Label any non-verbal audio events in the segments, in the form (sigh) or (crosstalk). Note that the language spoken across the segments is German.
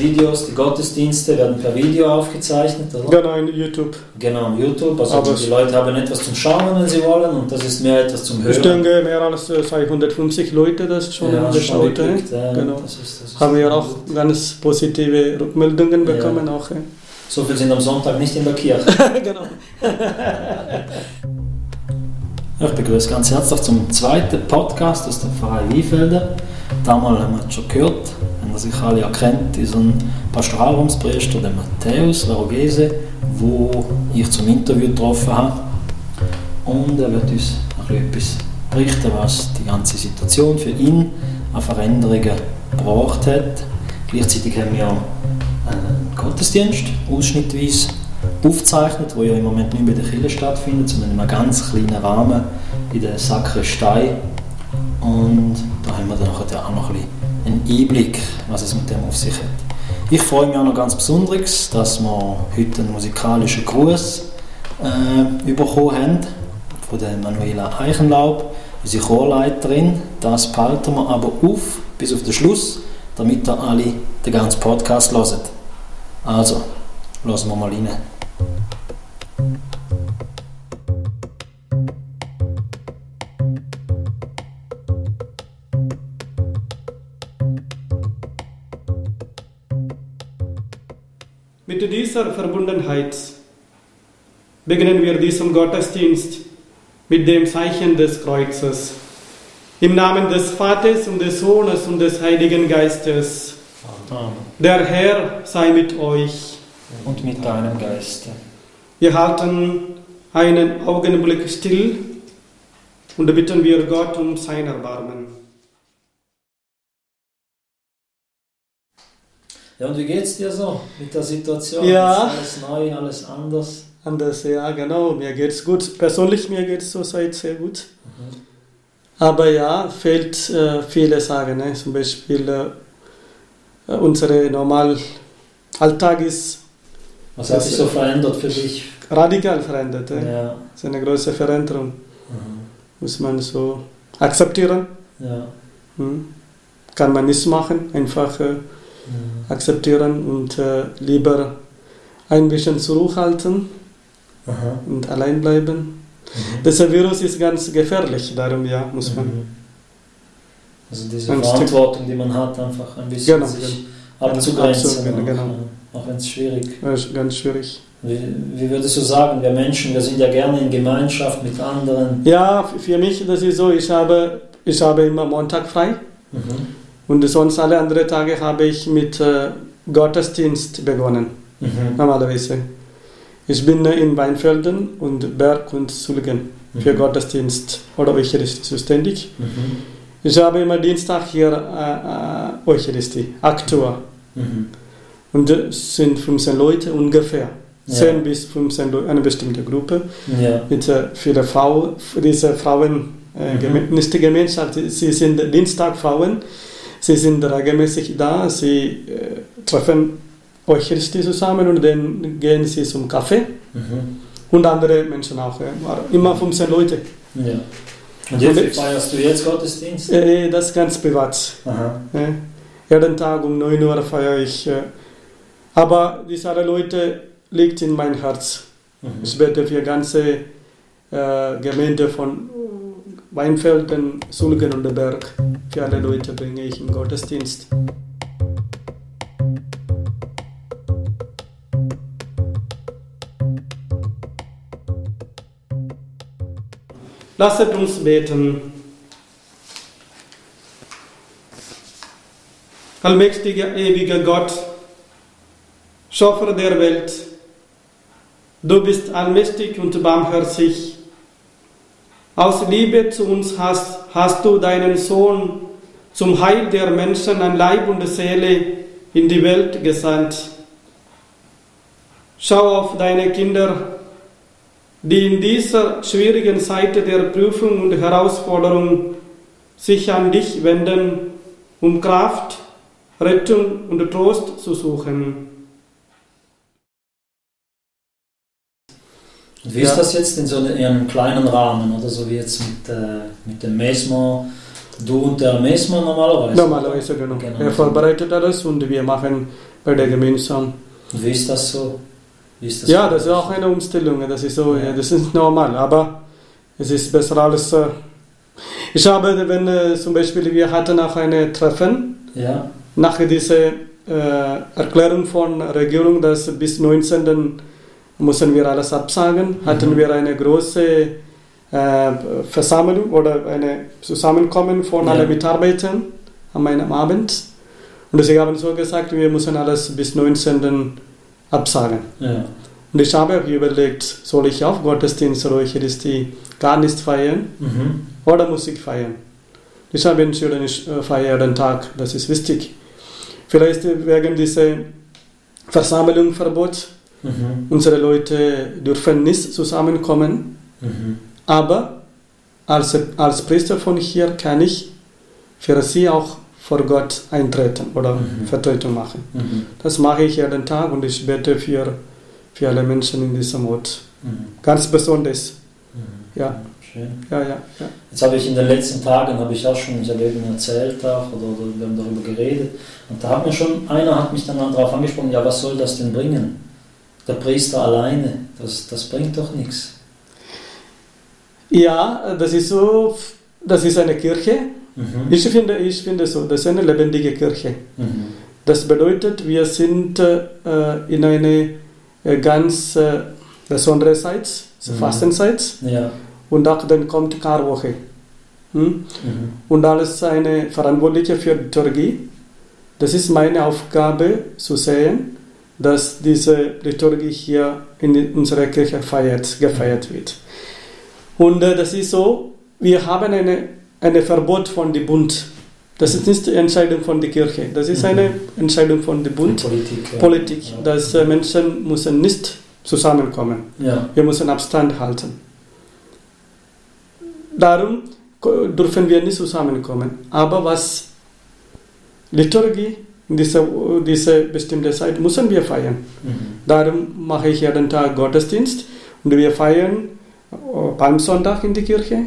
Videos, die Gottesdienste werden per Video aufgezeichnet, oder? Genau, in YouTube. Genau, YouTube. Also Aber die Leute haben etwas zum Schauen, wenn sie wollen, und das ist mehr etwas zum Hören. Ich denke, mehr als äh, 250 Leute das schon ja, geschaut. äh. ja, genau. das ist, das ist Haben wir gut. auch ganz positive Rückmeldungen Ja. bekommen. Auch, äh. So viel sind am Sonntag nicht in der Kirche. (laughs) genau. Ja, (laughs) Ich begrüße ganz herzlich zum zweiten Podcast aus der Pfarrei Wiefelder. Damals haben wir es schon gehört, ihr sich alle erkennt, ist ein Pastoralraumspriester, der Matthäus Larogese, wo ich zum Interview getroffen habe. Und er wird uns etwas berichten, was die ganze Situation für ihn an Veränderungen gebracht hat. Gleichzeitig haben wir einen Gottesdienst ausschnittweise aufgezeichnet, wo ja im Moment nicht mehr in der Kirche stattfindet, sondern in einem ganz kleinen Rahmen in der Sakristei. Und da haben wir dann auch noch ein bisschen einen Einblick, was es mit dem auf sich hat. Ich freue mich auch noch ganz besonders, dass wir heute einen musikalischen Gruß äh, bekommen haben von der Manuela Eichenlaub, unsere Chorleiterin. Das behalten wir aber auf bis auf den Schluss, damit ihr alle den ganzen Podcast hört. Also, lassen wir mal rein. Mit dieser Verbundenheit beginnen wir diesen Gottesdienst mit dem Zeichen des Kreuzes. Im Namen des Vaters und des Sohnes und des Heiligen Geistes. Amen. Der Herr sei mit euch. Und mit deinem Geiste. Wir halten einen Augenblick still und bitten wir Gott um sein Erbarmen. Ja, und wie geht's dir so mit der Situation? Ja. Ist alles neu, alles anders? Anders, ja, genau. Mir geht's gut. Persönlich mir geht's zurzeit sehr gut. Aber ja, fehlt äh, viele Sachen. Ne? Zum Beispiel äh, unsere normal Alltag ist Was hat sich so verändert für dich? radikal verändert. Ne? Ja. Das ist eine große Veränderung. Mhm. Muss man so akzeptieren. Ja. Hm? Kann man nicht machen. Einfach äh, Mhm. Akzeptieren und äh, lieber ein bisschen zurückhalten Aha. und allein bleiben. Mhm. Das Virus ist ganz gefährlich, darum ja, muss man. Mhm. Also diese Ein Stück- Verantwortung, die man hat, einfach ein bisschen Genau, sich genau. abzugrenzen. Absolut, auch, genau. Auch wenn es schwierig ist ganz schwierig. wie, wie würdest du sagen, wir Menschen, wir sind ja gerne in Gemeinschaft mit anderen. Ja, für mich das ist so, ich habe, ich habe immer Montag frei Mhm. Und sonst alle anderen Tage habe ich mit äh, Gottesdienst begonnen, Mhm. normalerweise. Ich bin äh, in Weinfelden und Berg und Sulgen für Mhm. Gottesdienst oder Eucharistie zuständig. Mhm. Ich habe immer Dienstag hier äh, äh, Eucharistie, Aktor. Mhm. Und es sind 15 Leute ungefähr. Ja. 10 bis 15 Leute, eine bestimmte Gruppe. Ja. Mit äh, vielen Frauen, diese Frauen, äh, Mhm. geme- nicht die Gemeinschaft, sie sind Dienstagfrauen. Sie sind regelmäßig da, sie äh, treffen Eucharistie zusammen und dann gehen sie zum Kaffee. Mhm. Und andere Menschen auch. Äh, immer 15 Leute. ja. Und jetzt, wie feierst du jetzt Gottesdienst? Äh, das ist ganz privat. Aha. Ja. Jeden Tag um 9 Uhr feiere ich. äh, Aber diese alle Leute liegt in mein Herz. Mhm. Ich bete für ganze äh, Gemeinde von Weinfelden, Sulgen und der Berg. Für alle Leute bringe ich im Gottesdienst. Lasset uns beten. Allmächtiger, ewiger Gott, Schöpfer der Welt, du bist allmächtig und barmherzig. Aus Liebe zu uns hast, hast du deinen Sohn zum Heil der Menschen an Leib und Seele in die Welt gesandt. Schau auf deine Kinder, die in dieser schwierigen Zeit der Prüfung und Herausforderung sich an dich wenden, um Kraft, Rettung und Trost zu suchen. Und wie ist Ja. das jetzt in so einem, in einem kleinen Rahmen oder so wie jetzt mit, äh, mit dem Mesmo, du und der Mesmo normalerweise? Normalerweise, genau. Genau. Er vorbereitet alles und wir machen bei der Gemeinsam. Und wie ist das so? Wie ist Ja, das ist auch eine Umstellung. Das ist so, ja, das ist normal, aber es ist besser als. äh, Ich habe, wenn äh, zum Beispiel wir hatten auch ein Treffen Ja, nach dieser äh, Erklärung von Regierung, dass bis 19. müssen wir alles absagen, hatten Mhm. wir eine große äh, Versammlung oder eine Zusammenkommen von Ja. allen Mitarbeitern einem Abend. Und sie haben so gesagt, wir müssen alles bis 19. absagen. ja. Und ich habe auch überlegt, soll ich auch Gottesdienst oder Eucharistie gar nicht feiern Mhm. oder Musik feiern? Ich habe entschieden, ich äh, feiere den Tag, das ist wichtig. Vielleicht wegen dieser Versammlungsverbot, Mhm. unsere Leute dürfen nicht zusammenkommen, Mhm. aber als, als Priester von hier kann ich für sie auch vor Gott eintreten oder Mhm. Vertretung machen. Mhm. Das mache ich jeden Tag und ich bete für, für alle Menschen in diesem Ort. Mhm. Ganz besonders. Mhm. Ja. Schön. Ja, ja, ja. Jetzt habe ich in den letzten Tagen, habe ich auch schon, ich habe eben erzählt auch, oder, oder wir haben darüber geredet, und da hat mir schon, einer hat mich dann darauf angesprochen, ja, was soll das denn bringen? Der Priester alleine, das, das bringt doch nichts. Ja, das ist so, das ist eine Kirche. Mhm. Ich finde, ich finde so, das ist eine lebendige Kirche. Mhm. Das bedeutet, wir sind äh, in einer äh, ganz äh, besonderen Zeit, Mhm. Fastenzeit, Ja. und auch dann kommt Karwoche. Hm? Mhm. Und als eine Verantwortliche für Liturgie, das ist meine Aufgabe zu sehen, dass diese Liturgie hier in unserer Kirche feiert, gefeiert wird. Und äh, das ist so, wir haben eine, eine Verbot von dem Bund. Das ist nicht die Entscheidung von der Kirche, das ist Mhm. eine Entscheidung von dem Bund, Politik. ja. Politik, dass äh, Menschen müssen nicht zusammenkommen. Ja. Wir müssen Abstand halten. Darum dürfen wir nicht zusammenkommen. Aber was Liturgie in dieser, dieser bestimmten Zeit müssen wir feiern. Mhm. Darum mache ich jeden Tag Gottesdienst und wir feiern äh, Palmsonntag in die Kirche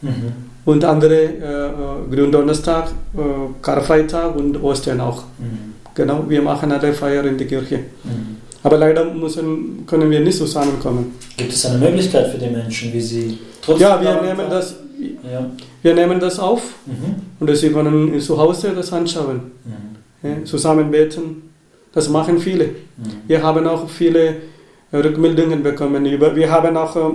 Mhm. und andere äh, äh, Gründonnerstag, äh, Karfreitag und Ostern auch. Mhm. Genau, wir machen alle Feier in die Kirche. Mhm. Aber leider müssen, können wir nicht zusammenkommen. Gibt es eine Möglichkeit für die Menschen, wie sie trotzdem. Ja, wir nehmen das, Ja. wir nehmen das auf Mhm. und sie können zu Hause das anschauen, Mhm. ja, zusammen beten. Das machen viele. Mhm. Wir haben auch viele äh, Rückmeldungen bekommen. Über, wir haben auch ähm,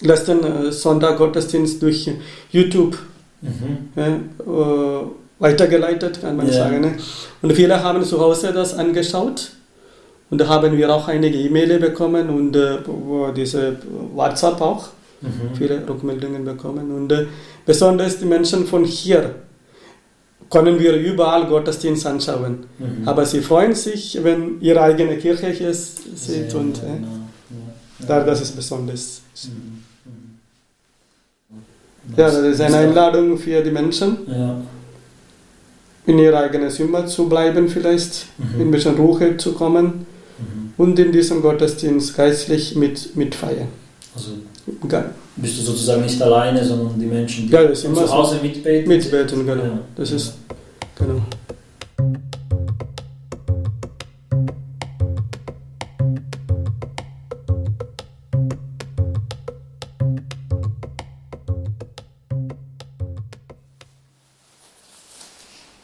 letzten äh, Sonntag Gottesdienst durch YouTube Mhm. ja, äh, weitergeleitet, kann man Ja. sagen. Ne? Und viele haben zu Hause das angeschaut. Und da haben wir auch einige E-Mails bekommen und äh, diese WhatsApp auch. Mhm. viele Rückmeldungen bekommen. Und äh, besonders die Menschen von hier können wir überall Gottesdienst anschauen. Mhm. Aber sie freuen sich, wenn ihre eigene Kirche hier sieht. Und äh, genau. Ja. da, das ist besonders. Mhm. Mhm. Ja, das ist eine Einladung für die Menschen, Ja. in ihrer eigenen Zimmer zu bleiben, vielleicht Mhm. in ein bisschen Ruhe zu kommen Mhm. und in diesem Gottesdienst geistlich mit, mitfeiern. Also Ge- bist du sozusagen nicht alleine, sondern die Menschen, die Ja, das ist immer zu. Hause mitbeten. Mitbeten, genau. Ja. Das ist, genau.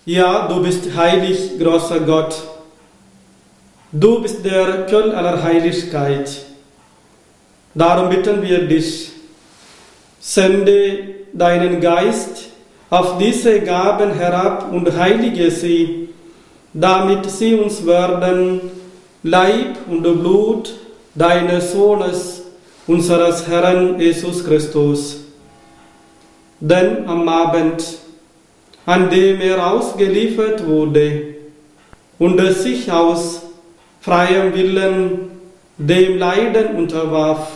Ja, du bist heilig, großer Gott. Du bist der Quell aller Heiligkeit. Darum bitten wir dich, sende deinen Geist auf diese Gaben herab und heilige sie, damit sie uns werden Leib und Blut deines Sohnes, unseres Herrn Jesus Christus. Denn am Abend, an dem er ausgeliefert wurde und sich aus freiem Willen dem Leiden unterwarf,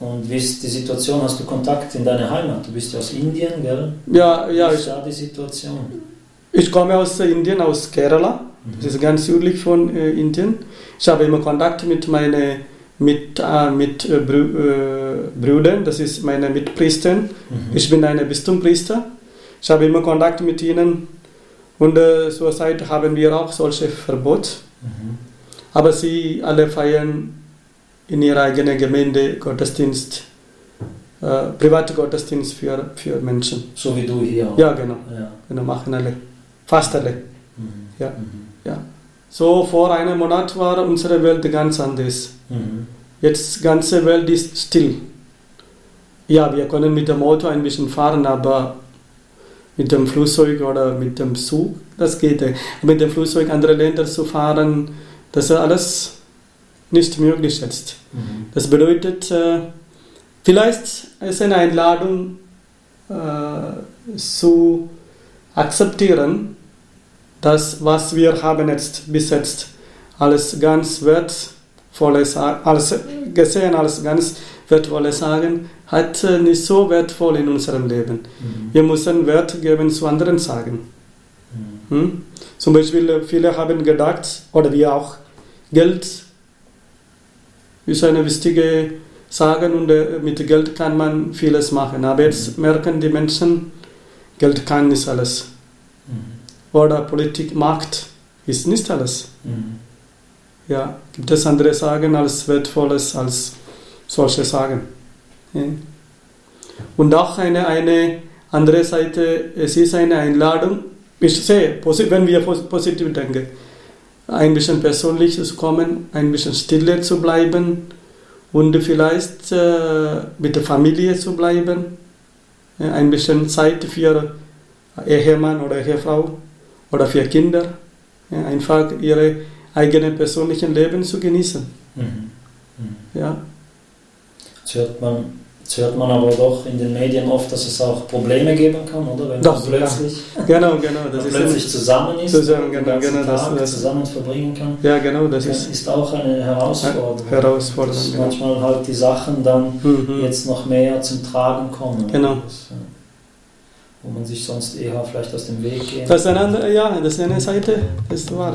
Und wie ist die Situation? Hast du Kontakt in deine Heimat? Du bist ja aus Indien, gell? Ja, ja. Wie ist da die Situation? Ich komme aus Indien, aus Kerala. Das ist ganz südlich von äh, Indien. Ich habe immer Kontakt mit meinen mit, äh, mit äh, äh, Brüdern, das ist meine Mitpriestern. Mhm. Ich bin ein Bistumpriester. Ich habe immer Kontakt mit ihnen und äh, zurzeit haben wir auch solche Verbot. Mhm. Aber sie alle feiern in ihrer eigenen Gemeinde Gottesdienst, äh, private Gottesdienst für, für Menschen. So wie du hier auch. Ja, genau. Ja. genau. Machen alle. Fast alle. Mhm. Ja. Mhm. Ja. So vor einem Monat war unsere Welt ganz anders. Mhm. Jetzt die ganze Welt ist still. Ja, wir können mit dem Auto ein bisschen fahren, aber mit dem Flugzeug oder mit dem Zug, das geht. Mit dem Flugzeug andere Länder zu fahren, das ist alles nicht möglich jetzt. Mhm. Das bedeutet, äh, vielleicht ist eine Einladung äh, zu akzeptieren, dass was wir haben jetzt bis jetzt alles ganz wertvolles, alles gesehen, alles ganz wertvolles sagen, hat äh, nicht so wertvoll in unserem Leben. Mhm. Wir müssen Wert geben zu anderen sagen. Mhm. Hm? Zum Beispiel, äh, viele haben gedacht, oder wir auch, Geld ist eine wichtige Sache und mit Geld kann man vieles machen. Aber jetzt merken die Menschen, Geld kann nicht alles. Mhm. Oder Politik, Macht ist nicht alles. Mhm. Ja, gibt es andere Sagen als Wertvolles als solche Sagen. Ja. Und auch eine, eine andere Seite, es ist eine Einladung, ich sehe, wenn wir pos- positiv denken, ein bisschen persönlich zu kommen, ein bisschen stille zu bleiben und vielleicht äh, mit der Familie zu bleiben, ein bisschen Zeit für Ehemann oder Ehefrau oder für Kinder, einfach ihre eigenen persönlichen Leben zu genießen. Mhm. Mhm. Ja, Jetzt hört man, jetzt hört man aber doch in den Medien oft, dass es auch Probleme geben kann, oder? Wenn Doch, man plötzlich, genau, genau. man Das ist plötzlich zusammen ist, Zusammen, genau, genau, Tag das- zusammen verbringen kann. ja, genau, das ist ist auch eine Herausforderung. Herausforderung, Dass genau. manchmal halt die Sachen dann Mhm. jetzt noch mehr zum Tragen kommen. Genau. Das, äh, wo man sich sonst eher vielleicht aus dem Weg geht. Das ist eine andere, ja, das ist eine Seite, das ist wahr.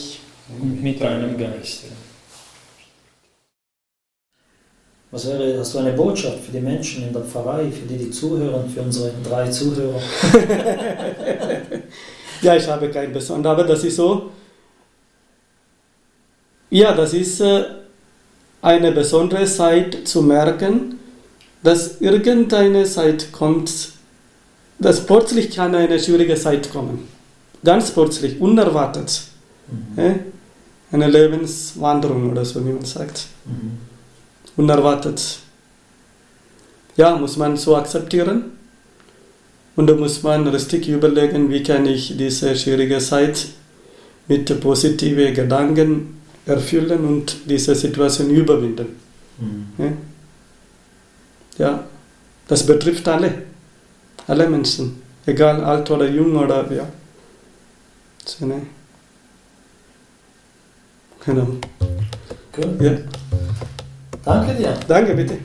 Und mit deinem Geist. Was wäre, hast du eine Botschaft für die Menschen in der Pfarrei, für die, die zuhören, für unsere drei Zuhörer? (laughs) Ja, ich habe kein besonderes, aber das ist so. Ja, das ist äh, eine besondere Zeit zu merken, dass irgendeine Zeit kommt, dass plötzlich kann eine schwierige Zeit kommen. Ganz plötzlich, unerwartet. Mhm. Eine Lebenswanderung oder so, wie man sagt. Mhm. Unerwartet. Ja, muss man so akzeptieren. Und da muss man richtig überlegen, wie kann ich diese schwierige Zeit mit positiven Gedanken erfüllen und diese Situation überwinden. Mhm. Ja? ja, das betrifft alle, alle Menschen, egal alt oder jung oder ja. So, ne? Genau. Cool. Ja. Danke dir. Danke, bitte.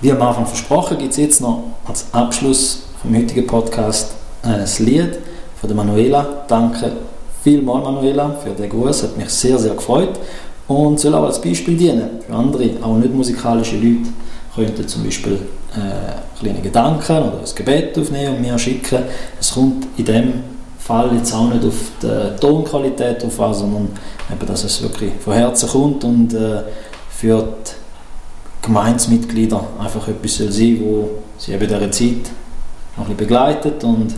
Wie am Anfang versprochen, gibt es jetzt noch als Abschluss vom heutigen Podcast ein Lied von der Manuela. Danke vielmals, Manuela, für den Gruß. Hat mich sehr, sehr gefreut. Und soll auch als Beispiel dienen für andere, auch nicht musikalische Leute. Könnten zum Beispiel äh, kleine Gedanken oder ein Gebet aufnehmen und mir schicken. Es kommt in dem Fall jetzt auch nicht auf die Tonqualität an, sondern eben, dass es wirklich von Herzen kommt und äh, für die Gemeinsmitglieder einfach etwas soll sein, wo sie eben dieser Zeit noch ein begleitet und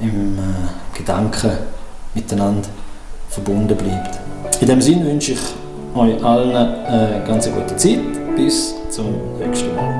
im äh, Gedanken miteinander verbunden bleibt. In dem Sinne wünsche ich euch allen eine ganz gute Zeit. Bis zum nächsten Mal.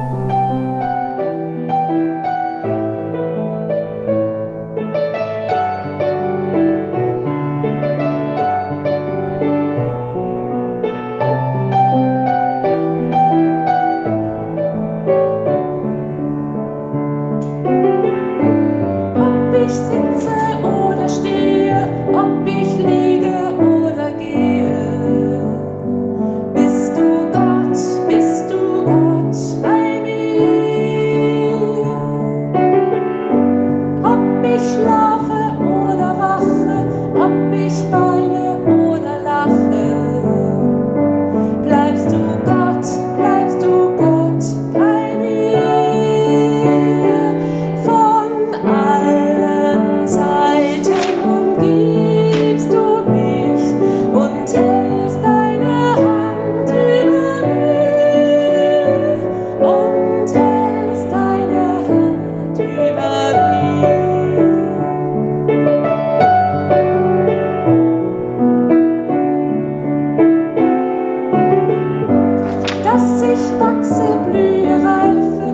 ich wachse, blühe, reife.